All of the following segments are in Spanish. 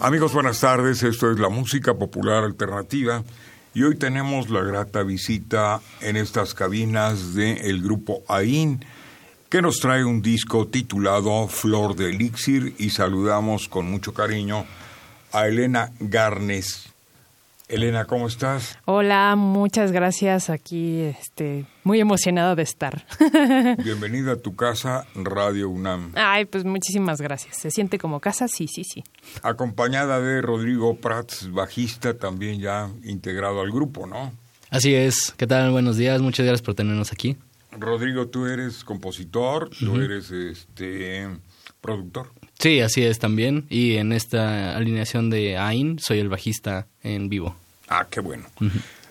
Amigos, buenas tardes. Esto es la música popular alternativa y hoy tenemos la grata visita en estas cabinas del grupo AIN que nos trae un disco titulado Flor de Elixir y saludamos con mucho cariño a Elena Garnes. Elena, ¿cómo estás? Hola, muchas gracias. Aquí, este, muy emocionada de estar. Bienvenida a tu casa, Radio UNAM. Ay, pues muchísimas gracias. ¿Se siente como casa? Sí, sí, sí. Acompañada de Rodrigo Prats, bajista, también ya integrado al grupo, ¿no? Así es. ¿Qué tal? Buenos días. Muchas gracias por tenernos aquí. Rodrigo, tú eres compositor, tú eres este productor. Sí, así es también. Y en esta alineación de AIN soy el bajista en vivo. Ah, qué bueno.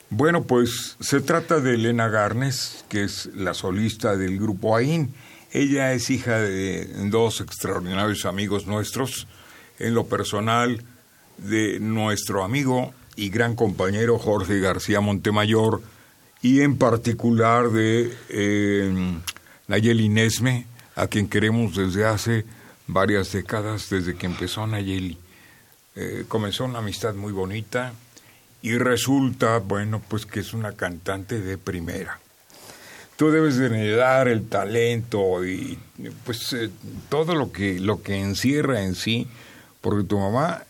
Bueno, pues se trata de Elena Garnes, que es la solista del grupo AIN. Ella es hija de dos extraordinarios amigos nuestros. En lo personal, de nuestro amigo y gran compañero Jorge García Montemayor, y en particular de eh, Nayeli Nesme, a quien queremos desde hace varias décadas desde que empezó Nayeli. Eh, comenzó una amistad muy bonita y resulta, bueno, pues que es una cantante de primera. Tú debes de heredar el talento y pues eh, todo lo que, lo que encierra en sí, porque tu mamá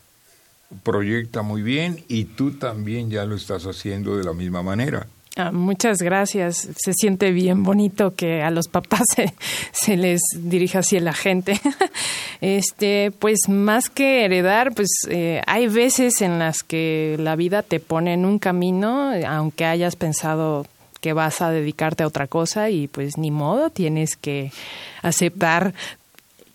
proyecta muy bien y tú también ya lo estás haciendo de la misma manera. Ah, muchas gracias. Se siente bien bonito que a los papás se, les dirija así la gente. este, pues más que heredar, pues eh, hay veces en las que la vida te pone en un camino, aunque hayas pensado que vas a dedicarte a otra cosa y pues ni modo, tienes que aceptar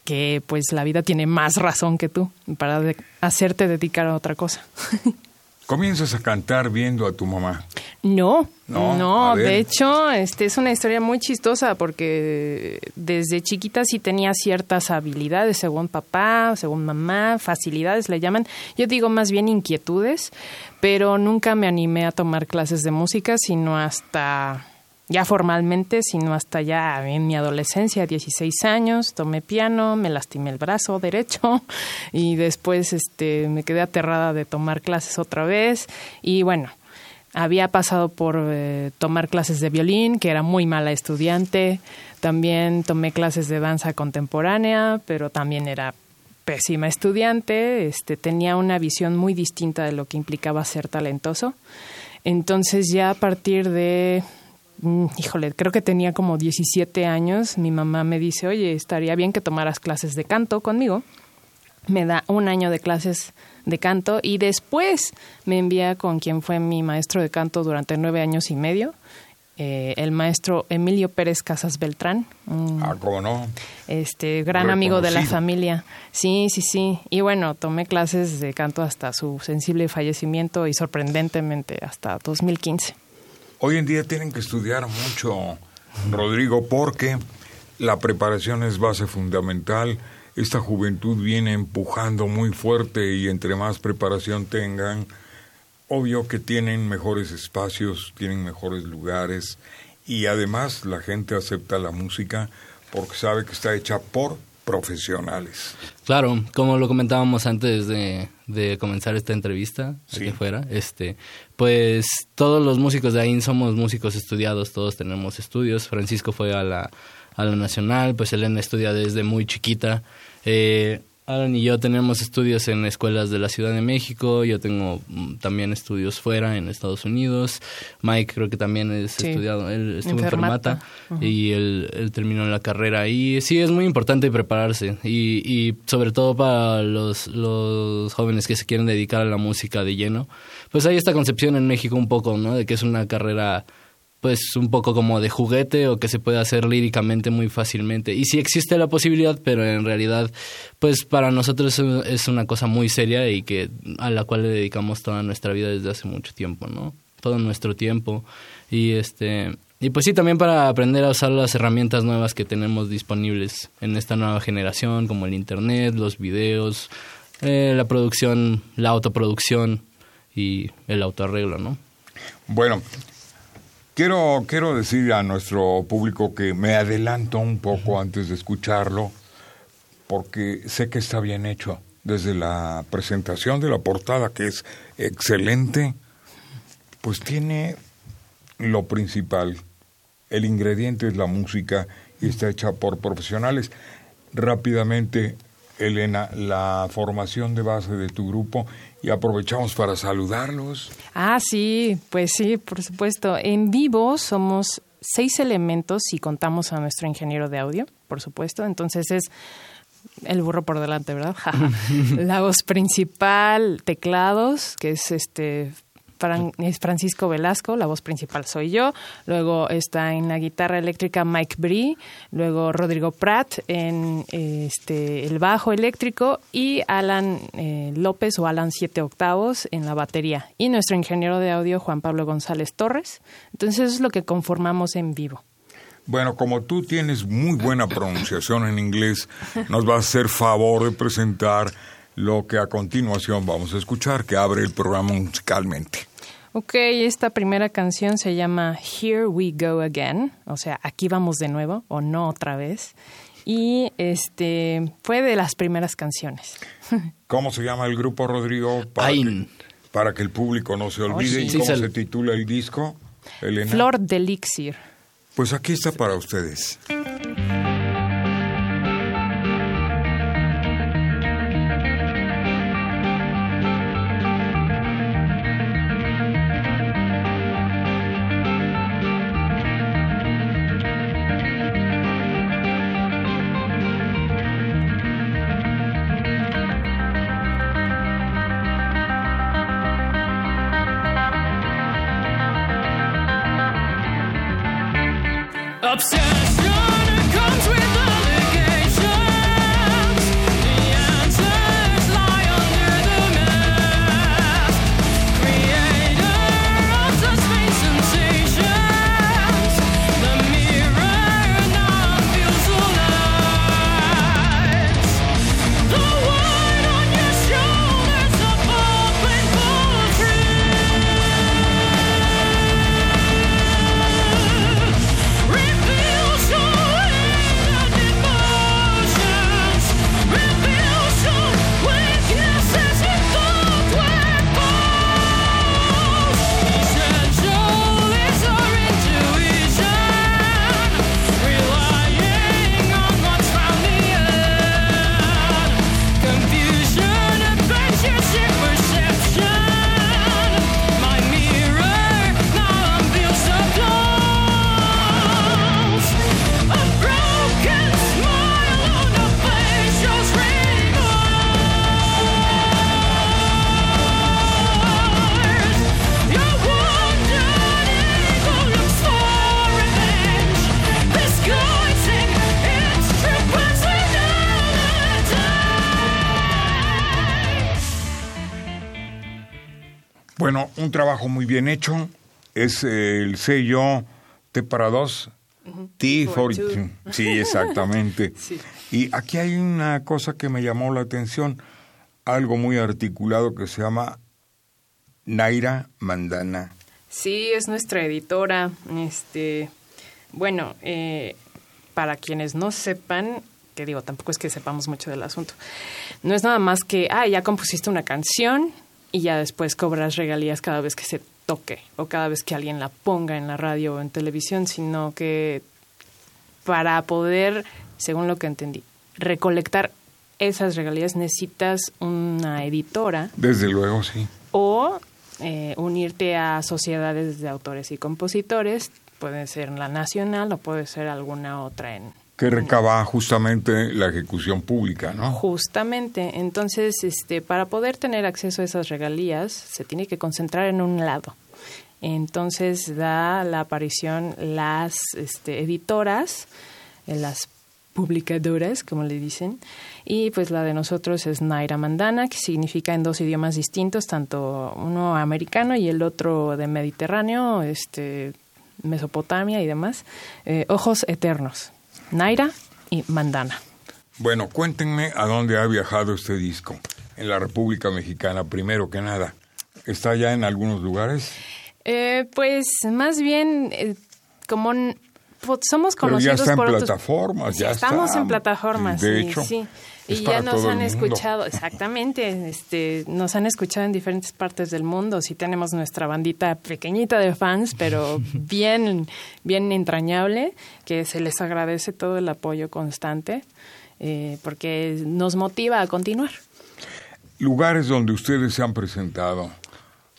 que pues la vida tiene más razón que tú para hacerte dedicar a otra cosa. Comienzas a cantar viendo a tu mamá. No, no, de hecho, este es una historia muy chistosa porque desde chiquita sí tenía ciertas habilidades, según papá, según mamá, facilidades le llaman. Yo digo más bien inquietudes, pero nunca me animé a tomar clases de música, sino hasta ya formalmente, sino hasta ya en mi adolescencia, 16 años, tomé piano, me lastimé el brazo derecho y después este me quedé aterrada de tomar clases otra vez y bueno, había pasado por eh, tomar clases de violín, que era muy mala estudiante. También tomé clases de danza contemporánea, pero también era pésima estudiante. Este, tenía una visión muy distinta de lo que implicaba ser talentoso. Entonces ya a partir de, mm, híjole, creo que tenía como 17 años, mi mamá me dice, oye, estaría bien que tomaras clases de canto conmigo. Me da un año de clases de canto y después me envía con quien fue mi maestro de canto durante nueve años y medio, eh, el maestro Emilio Pérez Casas Beltrán. ah, ¿cómo no? Este, gran amigo de la familia. Sí, sí, sí. Y bueno, tomé clases de canto hasta su sensible fallecimiento y sorprendentemente hasta 2015. Hoy en día tienen que estudiar mucho, Rodrigo, porque la preparación es base fundamental. Esta juventud viene empujando muy fuerte y entre más preparación tengan, obvio que tienen mejores espacios, tienen mejores lugares y además la gente acepta la música porque sabe que está hecha por profesionales. Claro, como lo comentábamos antes de, comenzar esta entrevista, fuera, este, pues todos los músicos de ahí somos músicos estudiados, todos tenemos estudios. Francisco fue a la, a la Nacional, pues Elena estudia desde muy chiquita. Eh, Alan y yo tenemos estudios en escuelas de la Ciudad de México, yo tengo mm, también estudios fuera en Estados Unidos, Mike creo que también es estudiado, él estuvo en Fermata y él, terminó la carrera y sí es muy importante prepararse y, y sobre todo para los, los jóvenes que se quieren dedicar a la música de lleno, pues hay esta concepción en México un poco, ¿no? De que es una carrera pues un poco como de juguete o que se puede hacer líricamente muy fácilmente. Y sí existe la posibilidad, pero en realidad, pues para nosotros es una cosa muy seria y que a la cual le dedicamos toda nuestra vida desde hace mucho tiempo, ¿no? Todo nuestro tiempo. Y este y pues sí, también para aprender a usar las herramientas nuevas que tenemos disponibles en esta nueva generación, como el internet, los videos, eh, la producción, la autoproducción y el autoarreglo, ¿no? Bueno, Quiero, quiero decir a nuestro público que me adelanto un poco antes de escucharlo, porque sé que está bien hecho. Desde la presentación de la portada, que es excelente, pues tiene lo principal. El ingrediente es la música y está hecha por profesionales. Rápidamente, Elena, la formación de base de tu grupo y aprovechamos para saludarlos. Ah, sí, pues sí, por supuesto. En vivo somos seis elementos y contamos a nuestro ingeniero de audio, por supuesto. Entonces es el burro por delante, ¿verdad? La voz principal, teclados, que es este es Francisco Velasco, la voz principal soy yo, luego está en la guitarra eléctrica Mike Bree, luego Rodrigo Pratt en este, el bajo eléctrico y Alan eh, López o Alan Siete Octavos en la batería y nuestro ingeniero de audio Juan Pablo González Torres. Entonces eso es lo que conformamos en vivo. Bueno, como tú tienes muy buena pronunciación en inglés, nos va a hacer favor de presentar lo que a continuación vamos a escuchar, que abre el programa musicalmente. Ok, esta primera canción se llama Here We Go Again, o sea, aquí vamos de nuevo o no otra vez. Y este fue de las primeras canciones. ¿Cómo se llama el grupo, Rodrigo? Para, que, para que el público no se olvide. ¿Y cómo se titula el disco, Elena? Flor de Elixir. Pues aquí está para ustedes. Un trabajo muy bien hecho. Es el sello T para dos. T for Sí, exactamente. Y aquí hay una cosa que me llamó la atención, algo muy articulado que se llama Naira Mandana. Sí, es nuestra editora. Este, bueno, eh, para quienes no sepan, que digo, tampoco es que sepamos mucho del asunto. No es nada más que, ah, ya compusiste una canción, y ya después cobras regalías cada vez que se toque o cada vez que alguien la ponga en la radio o en televisión, sino que para poder, según lo que entendí, recolectar esas regalías necesitas una editora. Desde luego, sí. O eh, unirte a sociedades de autores y compositores, puede ser la nacional o puede ser alguna otra en... Que recaba justamente la ejecución pública, ¿no? Justamente. Entonces, este, para poder tener acceso a esas regalías, se tiene que concentrar en un lado. Entonces da la aparición las este, editoras, eh, las publicadoras, como le dicen, y pues la de nosotros es Naira Mandana, que significa en dos idiomas distintos, tanto uno americano y el otro de Mediterráneo, este, Mesopotamia y demás, eh, Ojos Eternos, Naira y Mandana. Bueno, cuéntenme a dónde ha viajado este disco. En la República Mexicana, primero que nada. ¿Está ya en algunos lugares? Eh, pues más bien, eh, como somos conocidos Pero ya está en plataformas, ya estamos en plataformas, de hecho, sí. Y ya nos han escuchado, exactamente, este, nos han escuchado en diferentes partes del mundo. Sí tenemos nuestra bandita pequeñita de fans, pero bien, bien entrañable, que se les agradece todo el apoyo constante, eh, porque nos motiva a continuar. Lugares donde ustedes se han presentado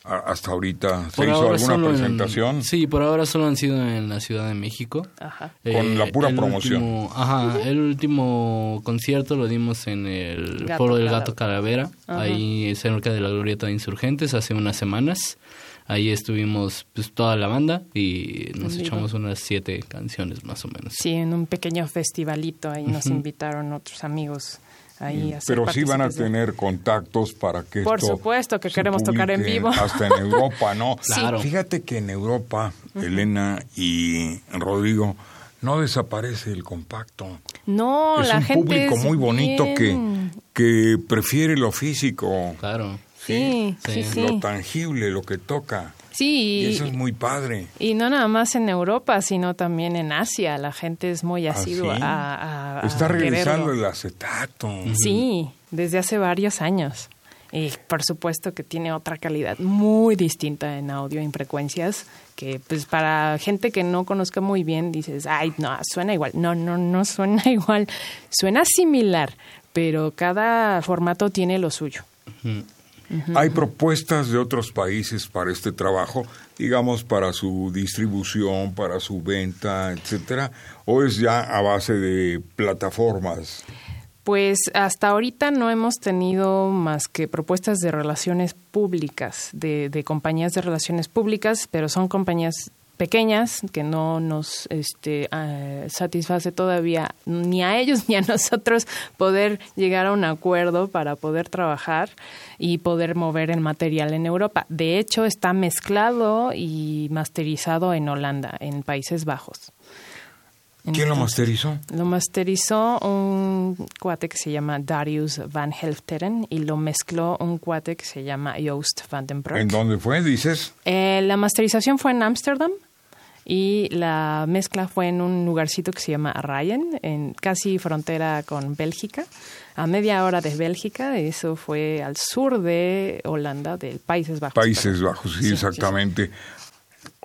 hasta ahorita se hizo alguna presentación. sí, por ahora solo han sido en la Ciudad de México. Ajá. Con la pura promoción. ajá, el último concierto lo dimos en el Foro del Gato Calavera, ahí cerca de la Glorieta de Insurgentes, hace unas semanas. Ahí estuvimos pues, toda la banda y nos echamos unas siete canciones más o menos. Sí, en un pequeño festivalito, ahí nos invitaron otros amigos pero sí van a tener contactos para que Por supuesto que queremos tocar en vivo. Hasta en Europa, ¿no? claro. Fíjate que en Europa, Elena y Rodrigo, no desaparece el compacto. No, es un público muy bonito que, que prefiere lo físico. Claro. Sí, sí, sí, Lo tangible, lo que toca. Sí. Y eso es muy padre. Y no nada más en Europa, sino también en Asia. La gente es muy ¿Ah, asidua a, Está regresando el acetato. Sí, desde hace varios años. Y por supuesto que tiene otra calidad muy distinta en audio en frecuencias que pues para gente que no conozca muy bien dices, ay, no, suena igual. No, no, no suena igual. Suena similar, pero cada formato tiene lo suyo. ¿Hay propuestas de otros países para este trabajo, digamos, para su distribución, para su venta, etcétera? ¿O es ya a base de plataformas? Pues hasta ahorita no hemos tenido más que propuestas de relaciones públicas, de, de compañías de relaciones públicas, pero son compañías pequeñas que no nos este, ah, satisface todavía ni a ellos ni a nosotros poder llegar a un acuerdo para poder trabajar y poder mover el material en Europa. De hecho, está mezclado y masterizado en Holanda, en Países Bajos. ¿Quién lo masterizó? Lo masterizó un cuate que se llama Darius Van Helfteren y lo mezcló un cuate que se llama Joost van den Broek. ¿En dónde fue, dices? Eh, la masterización fue en Ámsterdam y la mezcla fue en un lugarcito que se llama Ryan, en casi frontera con Bélgica, a media hora de Bélgica. Eso fue al sur de Holanda, del Países Bajos. Países Bajos, sí, exactamente.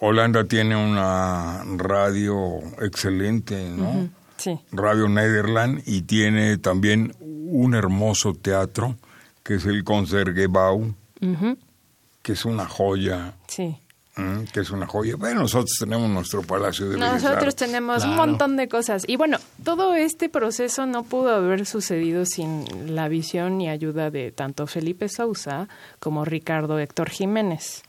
Holanda tiene una radio excelente, ¿no? Sí. Radio Nederland y tiene también un hermoso teatro que es el Concertgebouw, que es una joya. Sí. Que es una joya. Bueno, nosotros tenemos nuestro Palacio de Nosotros tenemos un montón de cosas. Y bueno, todo este proceso no pudo haber sucedido sin la visión y ayuda de tanto Felipe Sousa como Ricardo Héctor Jiménez.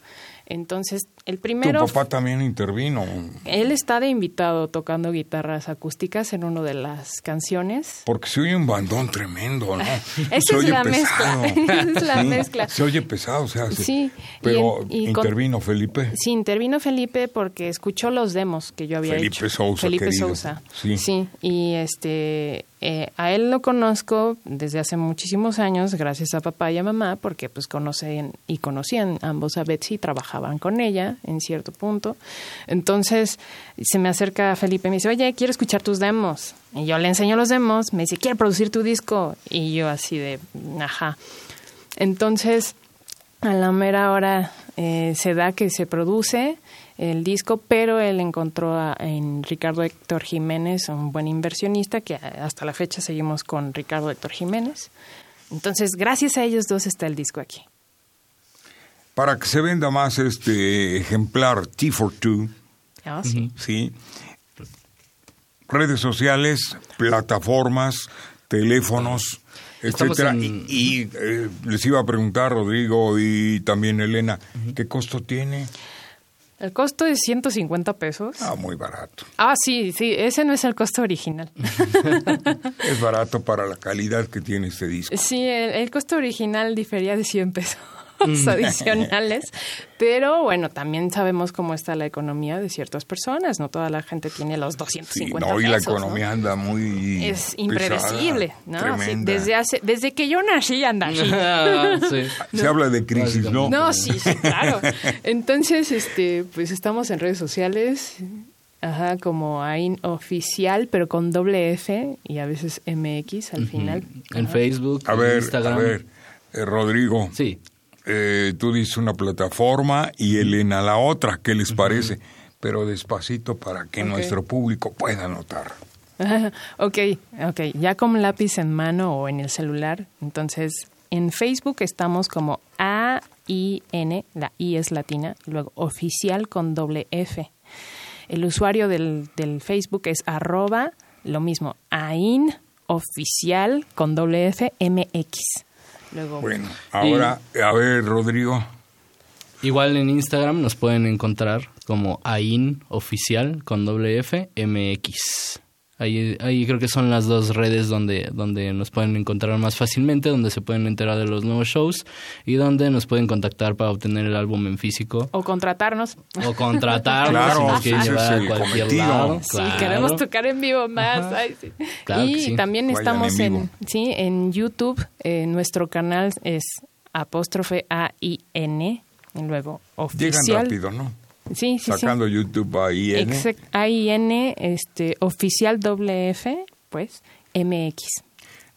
Entonces, el primero... Tu papá también intervino. Él está de invitado tocando guitarras acústicas en una de las canciones. Porque se oye un bandón tremendo, ¿no? Esa es la mezcla. es la mezcla. Se oye pesado, o sea, sí. Pero intervino Felipe. Sí, intervino Felipe porque escuchó los demos que yo había Felipe hecho. Sousa, Felipe Sousa. Sí. sí. Y este eh, a él lo conozco desde hace muchísimos años, gracias a papá y a mamá, porque pues conocen y conocían ambos a Betsy y trabajaban con ella en cierto punto. Entonces se me acerca Felipe y me dice, oye, quiero escuchar tus demos. Y yo le enseño los demos, me dice, quiero producir tu disco. Y yo así de, ajá. Entonces, a la mera hora eh, se da que se produce el disco, pero él encontró en Ricardo Héctor Jiménez, un buen inversionista, que hasta la fecha seguimos con Ricardo Héctor Jiménez. Entonces, gracias a ellos dos está el disco aquí. Para que se venda más este ejemplar T for Two, ah, sí. sí. Redes sociales, plataformas, teléfonos, etcétera. Y, eh, les iba a preguntar, Rodrigo y también Elena, ¿qué costo tiene? El costo es 150 pesos. Ah, muy barato. Ah, sí, sí, ese no es el costo original. es barato para la calidad que tiene este disco. Sí, el costo original difería de 100 pesos. adicionales. Pero bueno, también sabemos cómo está la economía de ciertas personas. No toda la gente tiene los 250 sí, no, y la economía anda muy. Es impredecible, ¿no? desde, hace, desde que yo nací anda así. Se habla de crisis, ¿no? No, sí, claro. Entonces, este, pues estamos en redes sociales. Ajá, como AIN oficial, pero con doble F y a veces MX al final. En Facebook, a ver, Instagram. A ver, eh, Rodrigo. Sí. Eh, tú dices una plataforma y Elena la otra, ¿qué les parece? Pero despacito para que nuestro público pueda notar. ok, ok, ya con lápiz en mano o en el celular, entonces en Facebook estamos como A-I-N, la I es latina, luego oficial con doble F. El usuario del, del Facebook es arroba, lo mismo, AIN oficial con doble F MX bueno, ahora, a ver, Rodrigo. Igual en Instagram nos pueden encontrar como AIN oficial con doble F MX. Ahí, ahí creo que son las dos redes donde, donde nos pueden encontrar más fácilmente, donde se pueden enterar de los nuevos shows y donde nos pueden contactar para obtener el álbum en físico. O contratarnos. O contratarnos si nos quieren llevar a cualquier lado. Sí, queremos tocar en vivo más. y también estamos en, sí, en YouTube. Eh, nuestro canal es apóstrofe A-I-N y luego oficial. Llegan rápido, ¿no? Sí, sí, Sacando YouTube AIN. AIN, este, oficial F, pues, MX.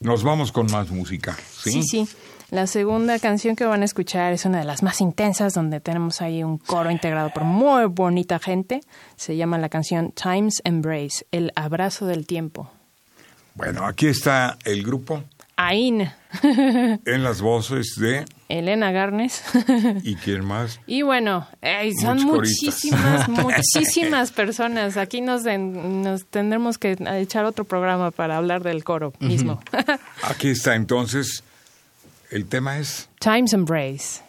Nos vamos con más música, ¿sí? Sí, sí. La segunda canción que van a escuchar es una de las más intensas, donde tenemos ahí un coro integrado por muy bonita gente. Se llama la canción Time's Embrace, el abrazo del tiempo. Bueno, aquí está el grupo. AIN. en las voces de Elena Garnes. ¿Y quién más? Y bueno, son muchísimas, muchísimas personas. Aquí nos, nos tendremos que echar otro programa para hablar del coro mismo. Aquí está entonces. El tema es Times Embrace.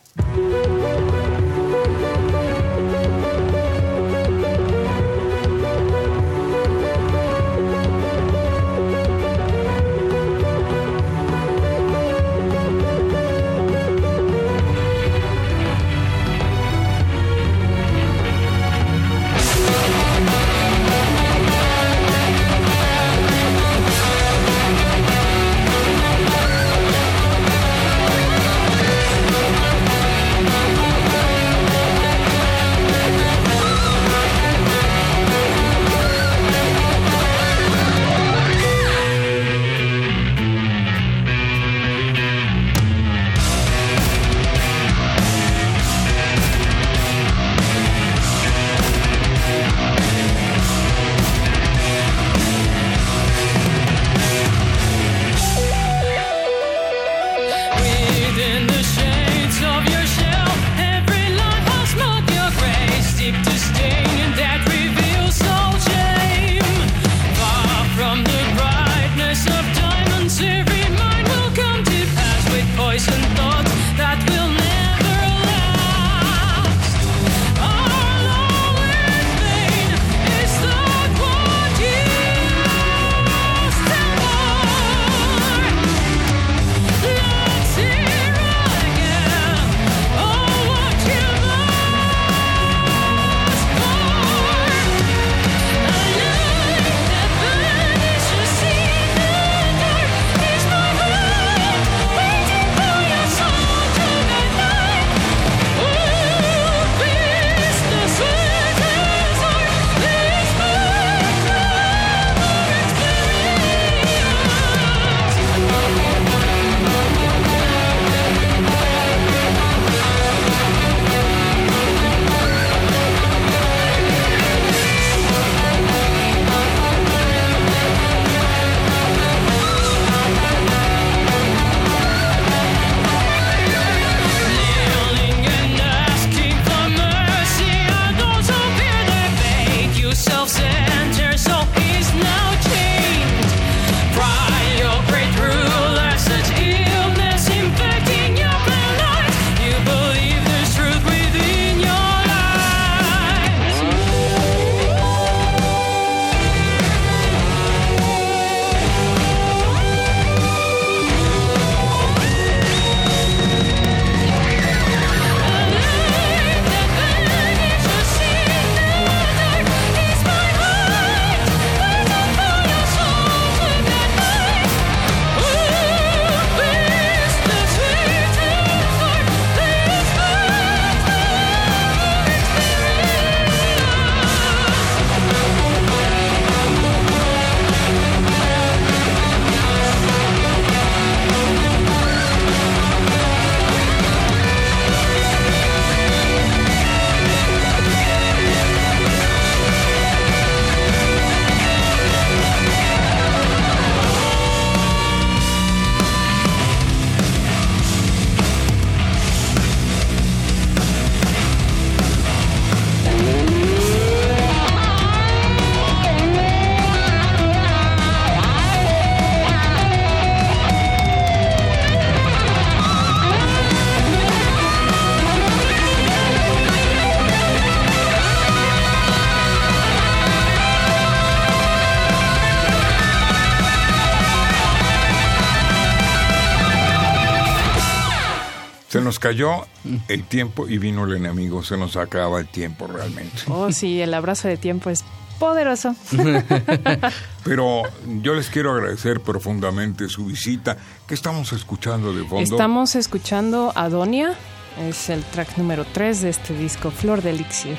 Nos cayó el tiempo y vino el enemigo, se nos acaba el tiempo realmente. Oh, sí, el abrazo de tiempo es poderoso. Pero yo les quiero agradecer profundamente su visita. ¿Qué estamos escuchando de fondo? Estamos escuchando Adonia, es el track número 3 de este disco, Flor de Elixir.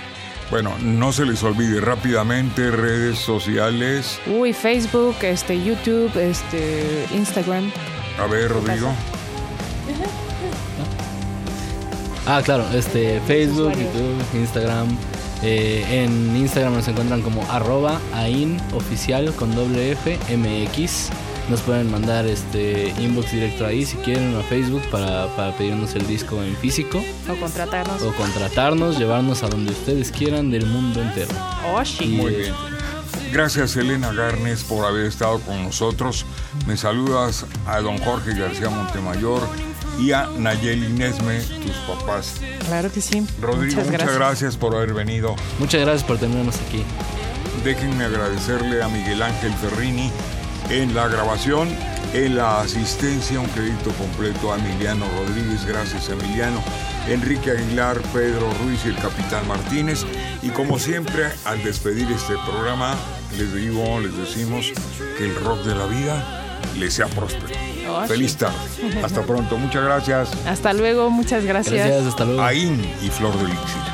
Bueno, no se les olvide rápidamente redes sociales. Uy, Facebook, este, YouTube, este, Instagram. A ver, Rodrigo. Ah, claro, este, Facebook, YouTube, Instagram. Eh, en Instagram nos encuentran como arroba oficial con doble F MX. Nos pueden mandar este inbox directo ahí si quieren a Facebook para, para pedirnos el disco en físico. O contratarnos. O contratarnos, llevarnos a donde ustedes quieran del mundo entero. Oh, sí. Muy bien. Gracias Elena Garnes por haber estado con nosotros. Me saludas a don Jorge García Montemayor y a Nayeli Nesme, tus papás. Claro que sí. Rodrigo, muchas gracias. por haber venido. Muchas gracias por tenernos aquí. Déjenme agradecerle a Miguel Ángel Ferrini en la grabación, en la asistencia, un crédito completo a Emiliano Rodríguez, gracias Emiliano, Enrique Aguilar, Pedro Ruiz y el capitán Martínez. Y como siempre, al despedir este programa, les digo, les decimos que el rock de la vida les sea próspero. Oh, Feliz tarde. Hasta pronto. Muchas gracias. Hasta luego. Muchas gracias. Gracias. Hasta luego. Ain y Flor de Elixir.